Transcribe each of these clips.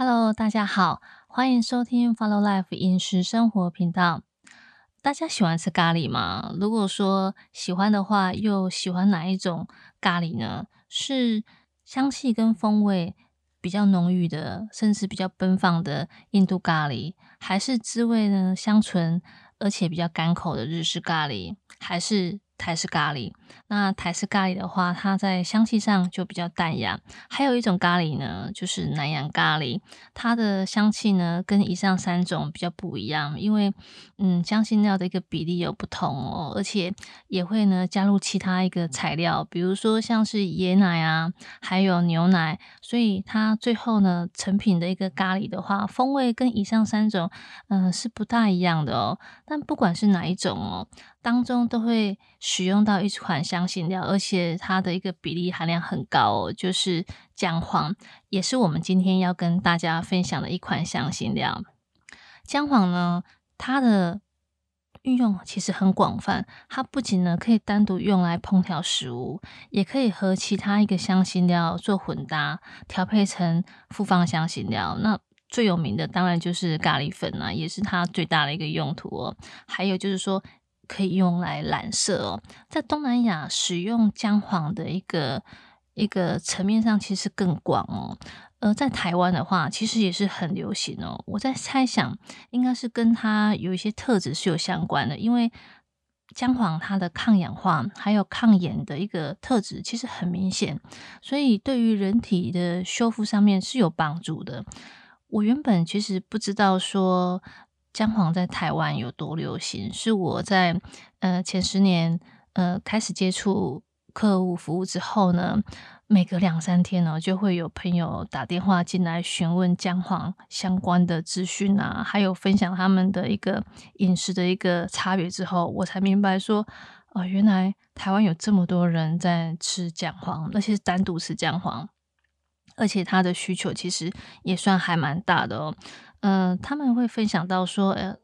Hello，大家好，欢迎收听 Follow Life 饮食生活频道。大家喜欢吃咖喱吗？如果说喜欢的话，又喜欢哪一种咖喱呢？是香气跟风味比较浓郁的，甚至比较奔放的印度咖喱，还是滋味呢香醇而且比较干口的日式咖喱，还是？台式咖喱，那台式咖喱的话，它在香气上就比较淡雅。还有一种咖喱呢，就是南洋咖喱，它的香气呢跟以上三种比较不一样，因为嗯，香辛料的一个比例有不同哦，而且也会呢加入其他一个材料，比如说像是椰奶啊，还有牛奶，所以它最后呢成品的一个咖喱的话，风味跟以上三种嗯是不大一样的哦。但不管是哪一种哦。当中都会使用到一款香辛料，而且它的一个比例含量很高哦，就是姜黄，也是我们今天要跟大家分享的一款香辛料。姜黄呢，它的运用其实很广泛，它不仅呢可以单独用来烹调食物，也可以和其他一个香辛料做混搭，调配成复方香辛料。那最有名的当然就是咖喱粉啊，也是它最大的一个用途哦。还有就是说。可以用来染色哦，在东南亚使用姜黄的一个一个层面上，其实更广哦。而在台湾的话，其实也是很流行哦。我在猜想，应该是跟它有一些特质是有相关的，因为姜黄它的抗氧化还有抗炎的一个特质其实很明显，所以对于人体的修复上面是有帮助的。我原本其实不知道说。姜黄在台湾有多流行？是我在呃前十年呃开始接触客户服务之后呢，每隔两三天呢，就会有朋友打电话进来询问姜黄相关的资讯啊，还有分享他们的一个饮食的一个差别之后，我才明白说，哦，原来台湾有这么多人在吃姜黄，而且是单独吃姜黄，而且它的需求其实也算还蛮大的哦。呃，他们会分享到说，呃，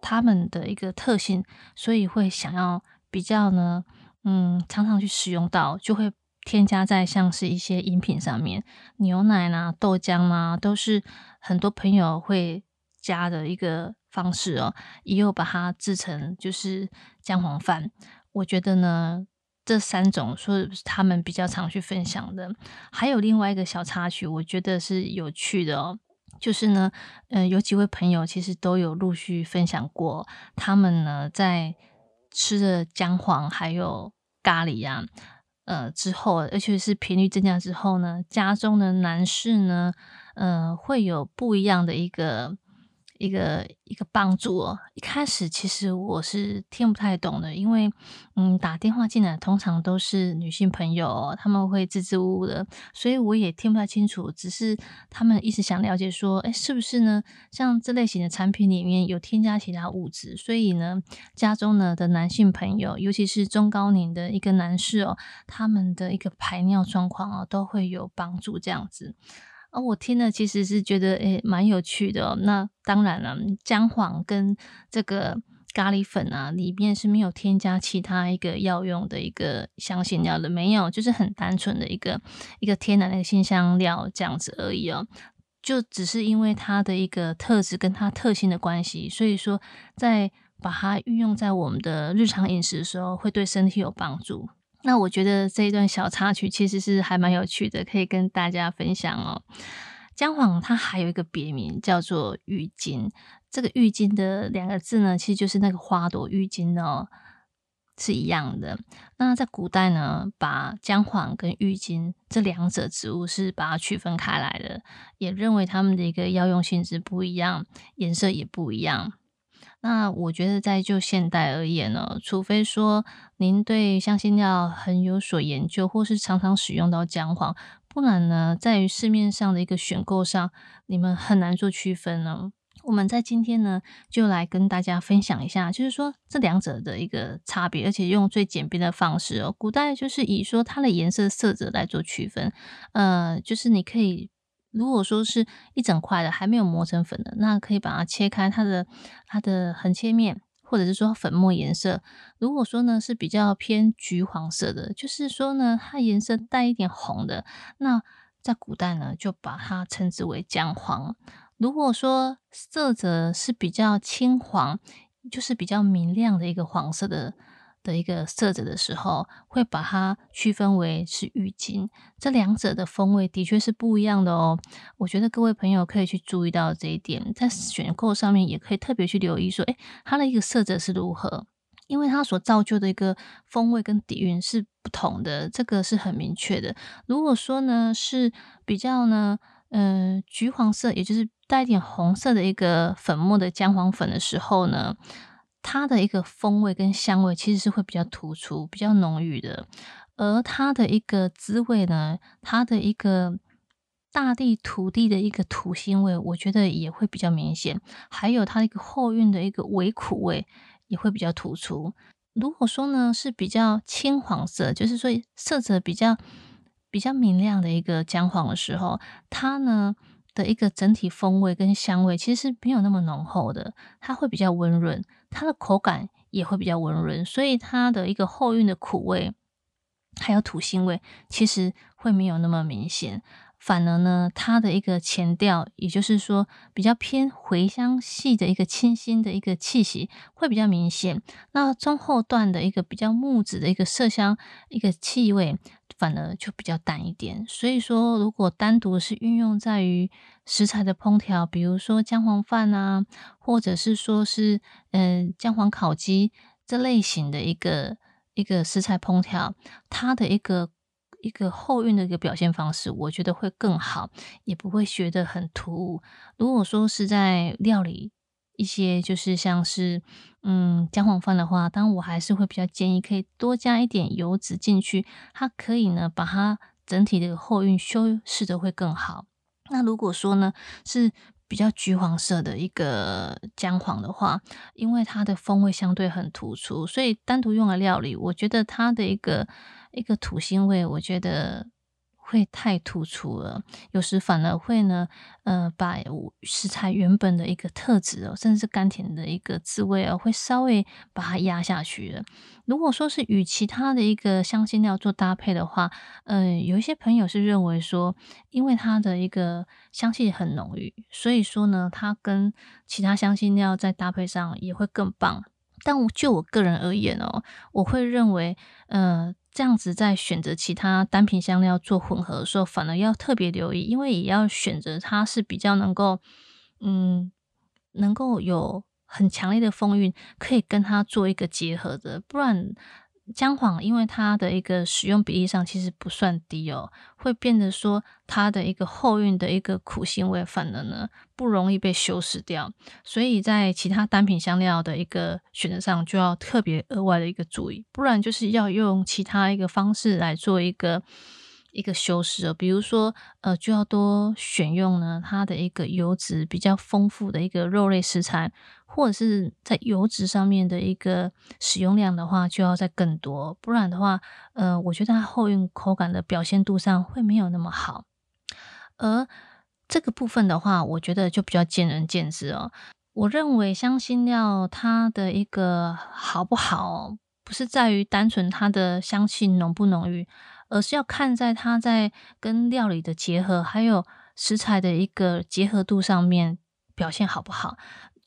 他们的一个特性，所以会想要比较呢，嗯，常常去使用到，就会添加在像是一些饮品上面，牛奶啦、豆浆啦，都是很多朋友会加的一个方式哦。也有把它制成就是姜黄饭。我觉得呢，这三种说他们比较常去分享的，还有另外一个小插曲，我觉得是有趣的哦。就是呢，呃，有几位朋友其实都有陆续分享过，他们呢在吃了姜黄还有咖喱呀，呃之后，而且是频率增加之后呢，家中的男士呢，呃，会有不一样的一个。一个一个帮助哦。一开始其实我是听不太懂的，因为嗯，打电话进来通常都是女性朋友，他们会支支吾吾的，所以我也听不太清楚。只是他们一直想了解说，哎，是不是呢？像这类型的产品里面有添加其他物质，所以呢，家中呢的男性朋友，尤其是中高龄的一个男士哦，他们的一个排尿状况哦，都会有帮助这样子。哦，我听了其实是觉得诶蛮有趣的。那当然了，姜黄跟这个咖喱粉啊，里面是没有添加其他一个药用的一个香辛料的，没有，就是很单纯的一个一个天然的新香料这样子而已哦。就只是因为它的一个特质跟它特性的关系，所以说在把它运用在我们的日常饮食的时候，会对身体有帮助。那我觉得这一段小插曲其实是还蛮有趣的，可以跟大家分享哦。姜黄它还有一个别名叫做郁金，这个郁金的两个字呢，其实就是那个花朵郁金哦，是一样的。那在古代呢，把姜黄跟郁金这两者植物是把它区分开来的，也认为它们的一个药用性质不一样，颜色也不一样。那我觉得，在就现代而言呢，除非说您对香辛料很有所研究，或是常常使用到姜黄，不然呢，在于市面上的一个选购上，你们很难做区分呢。我们在今天呢，就来跟大家分享一下，就是说这两者的一个差别，而且用最简便的方式哦。古代就是以说它的颜色色泽来做区分，呃，就是你可以。如果说是一整块的还没有磨成粉的，那可以把它切开它的它的横切面，或者是说粉末颜色。如果说呢是比较偏橘黄色的，就是说呢它颜色带一点红的，那在古代呢，就把它称之为姜黄。如果说色泽是比较青黄，就是比较明亮的一个黄色的的一个色泽的时候，会把它区分为是郁金。这两者的风味的确是不一样的哦。我觉得各位朋友可以去注意到这一点，在选购上面也可以特别去留意说，诶，它的一个色泽是如何。因为它所造就的一个风味跟底蕴是不同的，这个是很明确的。如果说呢是比较呢，呃，橘黄色，也就是带一点红色的一个粉末的姜黄粉的时候呢，它的一个风味跟香味其实是会比较突出、比较浓郁的。而它的一个滋味呢，它的一个大地土地的一个土腥味，我觉得也会比较明显。还有它一个后韵的一个微苦味。也会比较突出。如果说呢是比较青黄色，就是说色泽比较比较明亮的一个姜黄的时候，它呢的一个整体风味跟香味其实是没有那么浓厚的，它会比较温润，它的口感也会比较温润，所以它的一个后韵的苦味还有土腥味，其实会没有那么明显。反而呢，它的一个前调，也就是说比较偏茴香系的一个清新的一个气息会比较明显。那中后段的一个比较木质的一个麝香一个气味，反而就比较淡一点。所以说，如果单独是运用在于食材的烹调，比如说姜黄饭啊，或者是说是嗯姜黄烤鸡这类型的一个一个食材烹调，它的一个。一个后韵的一个表现方式，我觉得会更好，也不会学得很突兀。如果说是在料理一些，就是像是嗯姜黄饭的话，当然我还是会比较建议可以多加一点油脂进去，它可以呢把它整体的后韵修饰的会更好。那如果说呢是比较橘黄色的一个姜黄的话，因为它的风味相对很突出，所以单独用来料理，我觉得它的一个。一个土腥味，我觉得会太突出了，有时反而会呢，呃，把食材原本的一个特质哦，甚至是甘甜的一个滋味哦，会稍微把它压下去了。如果说是与其他的一个香辛料做搭配的话，嗯，有一些朋友是认为说，因为它的一个香气很浓郁，所以说呢，它跟其他香辛料在搭配上也会更棒。但就我个人而言哦，我会认为，呃。这样子在选择其他单品香料做混合的时候，反而要特别留意，因为也要选择它是比较能够，嗯，能够有很强烈的风韵，可以跟它做一个结合的，不然。姜黄，因为它的一个使用比例上其实不算低哦，会变得说它的一个后韵的一个苦腥味，反而呢不容易被修饰掉，所以在其他单品香料的一个选择上就要特别额外的一个注意，不然就是要用其他一个方式来做一个一个修饰哦，比如说呃就要多选用呢它的一个油脂比较丰富的一个肉类食材。或者是在油脂上面的一个使用量的话，就要再更多，不然的话，呃，我觉得它后韵口感的表现度上会没有那么好。而这个部分的话，我觉得就比较见仁见智哦。我认为香辛料它的一个好不好，不是在于单纯它的香气浓不浓郁，而是要看在它在跟料理的结合，还有食材的一个结合度上面表现好不好。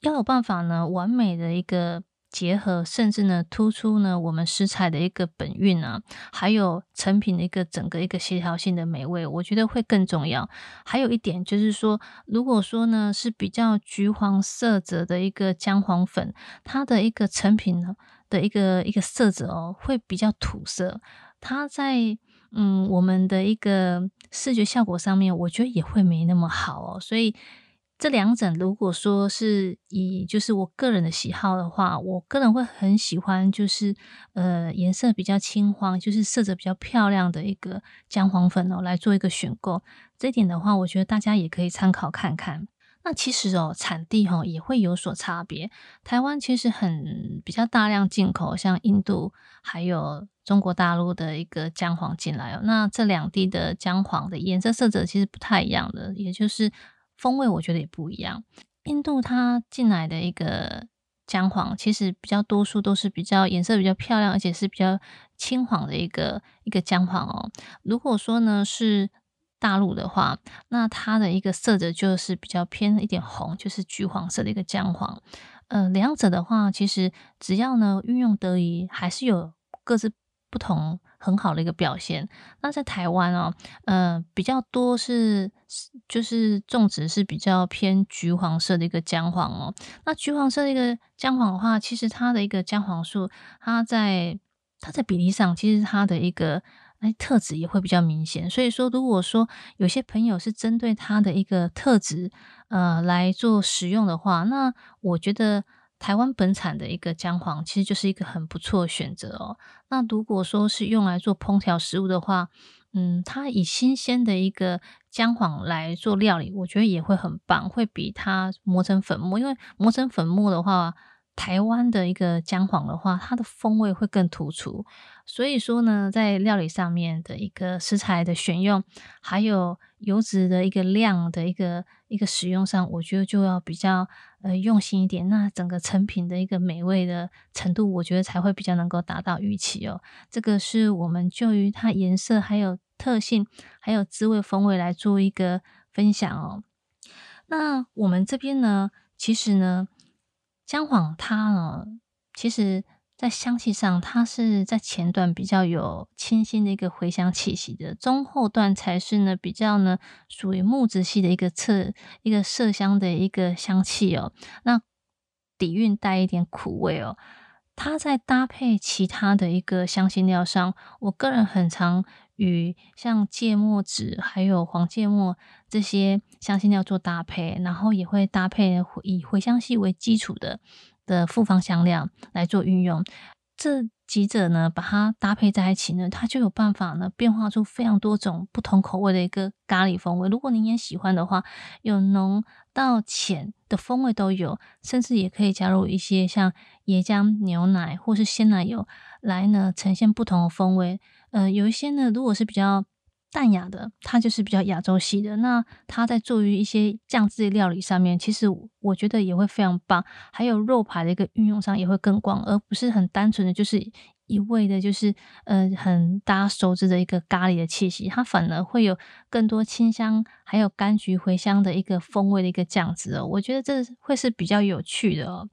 要有办法呢，完美的一个结合，甚至呢突出呢我们食材的一个本韵啊，还有成品的一个整个一个协调性的美味，我觉得会更重要。还有一点就是说，如果说呢是比较橘黄色泽的一个姜黄粉，它的一个成品呢的一个一个色泽哦，会比较土色，它在嗯我们的一个视觉效果上面，我觉得也会没那么好哦，所以。这两种，如果说是以就是我个人的喜好的话，我个人会很喜欢，就是呃颜色比较青黄，就是色泽比较漂亮的一个姜黄粉哦，来做一个选购。这一点的话，我觉得大家也可以参考看看。那其实哦，产地哈也会有所差别。台湾其实很比较大量进口，像印度还有中国大陆的一个姜黄进来哦。那这两地的姜黄的颜色色泽其实不太一样的，也就是。风味我觉得也不一样。印度它进来的一个姜黄，其实比较多数都是比较颜色比较漂亮，而且是比较青黄的一个一个姜黄哦。如果说呢是大陆的话，那它的一个色泽就是比较偏一点红，就是橘黄色的一个姜黄。呃，两者的话，其实只要呢运用得宜，还是有各自不同很好的一个表现。那在台湾哦，呃，比较多是就是种植是比较偏橘黄色的一个姜黄哦。那橘黄色的一个姜黄的话，其实它的一个姜黄素，它在它在比例上，其实它的一个。那，特质也会比较明显。所以说，如果说有些朋友是针对他的一个特质，呃，来做使用的话，那我觉得台湾本产的一个姜黄其实就是一个很不错的选择哦。那如果说是用来做烹调食物的话，嗯，它以新鲜的一个姜黄来做料理，我觉得也会很棒，会比它磨成粉末，因为磨成粉末的话。台湾的一个姜黄的话，它的风味会更突出，所以说呢，在料理上面的一个食材的选用，还有油脂的一个量的一个一个使用上，我觉得就要比较呃用心一点，那整个成品的一个美味的程度，我觉得才会比较能够达到预期哦。这个是我们就于它颜色、还有特性、还有滋味风味来做一个分享哦。那我们这边呢，其实呢。姜黄它呢，其实在香气上，它是在前段比较有清新的一个回香气息的，中后段才是呢比较呢属于木质系的一个侧一个麝香的一个香气哦。那底蕴带一点苦味哦。它在搭配其他的一个香辛料上，我个人很常与像芥末籽还有黄芥末这些香辛料做搭配，然后也会搭配以茴香系为基础的的复方香料来做运用。这几者呢，把它搭配在一起呢，它就有办法呢变化出非常多种不同口味的一个咖喱风味。如果您也喜欢的话，有浓到浅的风味都有，甚至也可以加入一些像椰浆牛奶或是鲜奶油来呢呈现不同的风味。呃，有一些呢，如果是比较。淡雅的，它就是比较亚洲系的。那它在做于一些酱汁的料理上面，其实我觉得也会非常棒。还有肉排的一个运用上也会更广，而不是很单纯的就是一味的，就是呃很大家熟知的一个咖喱的气息。它反而会有更多清香，还有柑橘茴香的一个风味的一个酱汁哦。我觉得这会是比较有趣的哦。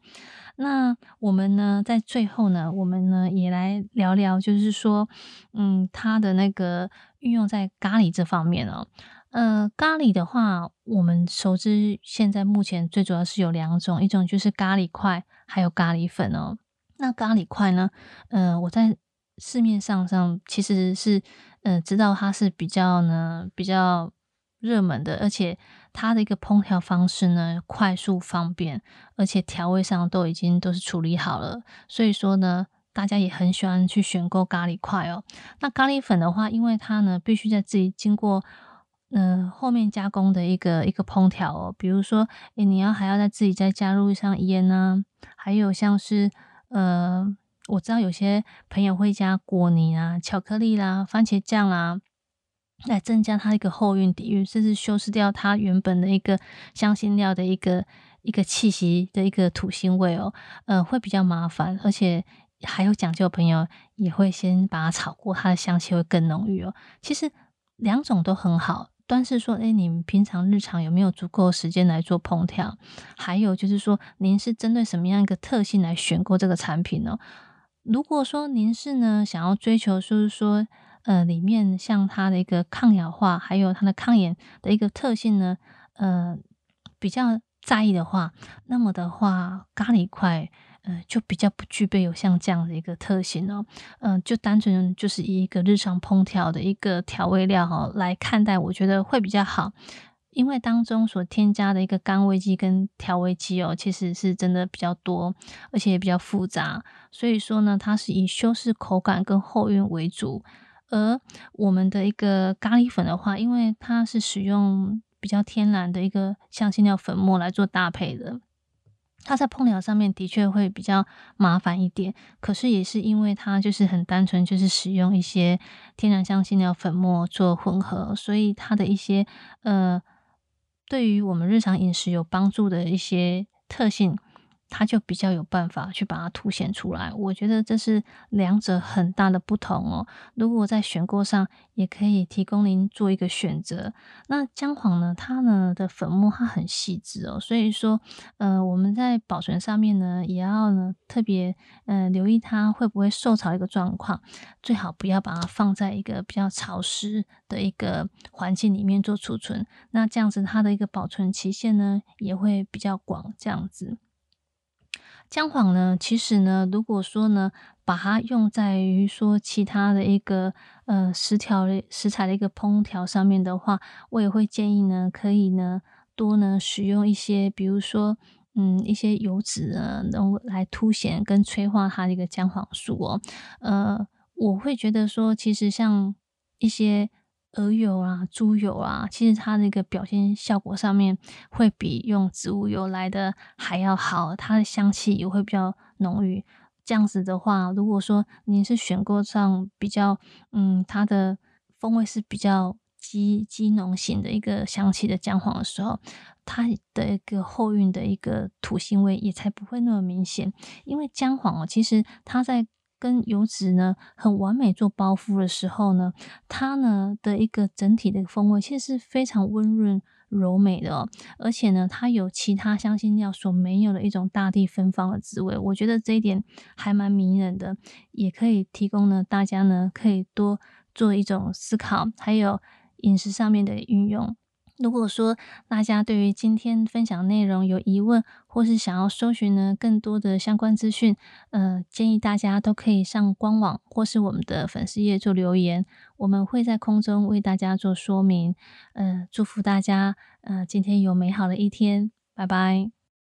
那我们呢，在最后呢，我们呢也来聊聊，就是说，嗯，它的那个运用在咖喱这方面哦。呃，咖喱的话，我们熟知现在目前最主要是有两种，一种就是咖喱块，还有咖喱粉哦。那咖喱块呢，呃，我在市面上上其实是，呃，知道它是比较呢比较热门的，而且。它的一个烹调方式呢，快速方便，而且调味上都已经都是处理好了，所以说呢，大家也很喜欢去选购咖喱块哦。那咖喱粉的话，因为它呢必须在自己经过嗯后面加工的一个一个烹调哦，比如说诶你要还要在自己再加入像盐啊，还有像是呃我知道有些朋友会加果泥啊、巧克力啦、番茄酱啦。来增加它一个后韵底蕴，甚至修饰掉它原本的一个香辛料的一个一个气息的一个土腥味哦，呃，会比较麻烦，而且还有讲究的朋友也会先把它炒过，它的香气会更浓郁哦。其实两种都很好，但是说，哎，你们平常日常有没有足够时间来做烹调？还有就是说，您是针对什么样一个特性来选购这个产品呢？如果说您是呢想要追求，就是说。呃，里面像它的一个抗氧化，还有它的抗炎的一个特性呢，呃，比较在意的话，那么的话，咖喱块，呃，就比较不具备有像这样的一个特性哦，嗯，就单纯就是以一个日常烹调的一个调味料哈来看待，我觉得会比较好，因为当中所添加的一个甘味剂跟调味剂哦，其实是真的比较多，而且也比较复杂，所以说呢，它是以修饰口感跟后韵为主。而我们的一个咖喱粉的话，因为它是使用比较天然的一个香辛料粉末来做搭配的，它在烹调上面的确会比较麻烦一点。可是也是因为它就是很单纯，就是使用一些天然香辛料粉末做混合，所以它的一些呃，对于我们日常饮食有帮助的一些特性。它就比较有办法去把它凸显出来。我觉得这是两者很大的不同哦。如果在选购上，也可以提供您做一个选择。那姜黄呢，它呢的粉末它很细致哦，所以说，呃，我们在保存上面呢，也要呢特别呃留意它会不会受潮一个状况，最好不要把它放在一个比较潮湿的一个环境里面做储存。那这样子它的一个保存期限呢也会比较广，这样子。姜黄呢，其实呢，如果说呢，把它用在于说其他的一个呃食调的食材的一个烹调上面的话，我也会建议呢，可以呢多呢使用一些，比如说嗯一些油脂呢，能来凸显跟催化它的一个姜黄素哦。呃，我会觉得说，其实像一些。鹅油啊，猪油啊，其实它那个表现效果上面会比用植物油来的还要好，它的香气也会比较浓郁。这样子的话，如果说你是选购上比较，嗯，它的风味是比较鸡鸡浓型的一个香气的姜黄的时候，它的一个后韵的一个土腥味也才不会那么明显。因为姜黄哦，其实它在跟油脂呢很完美做包覆的时候呢，它呢的一个整体的风味其实是非常温润柔美的哦，而且呢它有其他香辛料所没有的一种大地芬芳的滋味，我觉得这一点还蛮迷人的，也可以提供呢大家呢可以多做一种思考，还有饮食上面的运用。如果说大家对于今天分享内容有疑问，或是想要搜寻呢更多的相关资讯，呃，建议大家都可以上官网或是我们的粉丝页做留言，我们会在空中为大家做说明。呃，祝福大家，呃，今天有美好的一天，拜拜。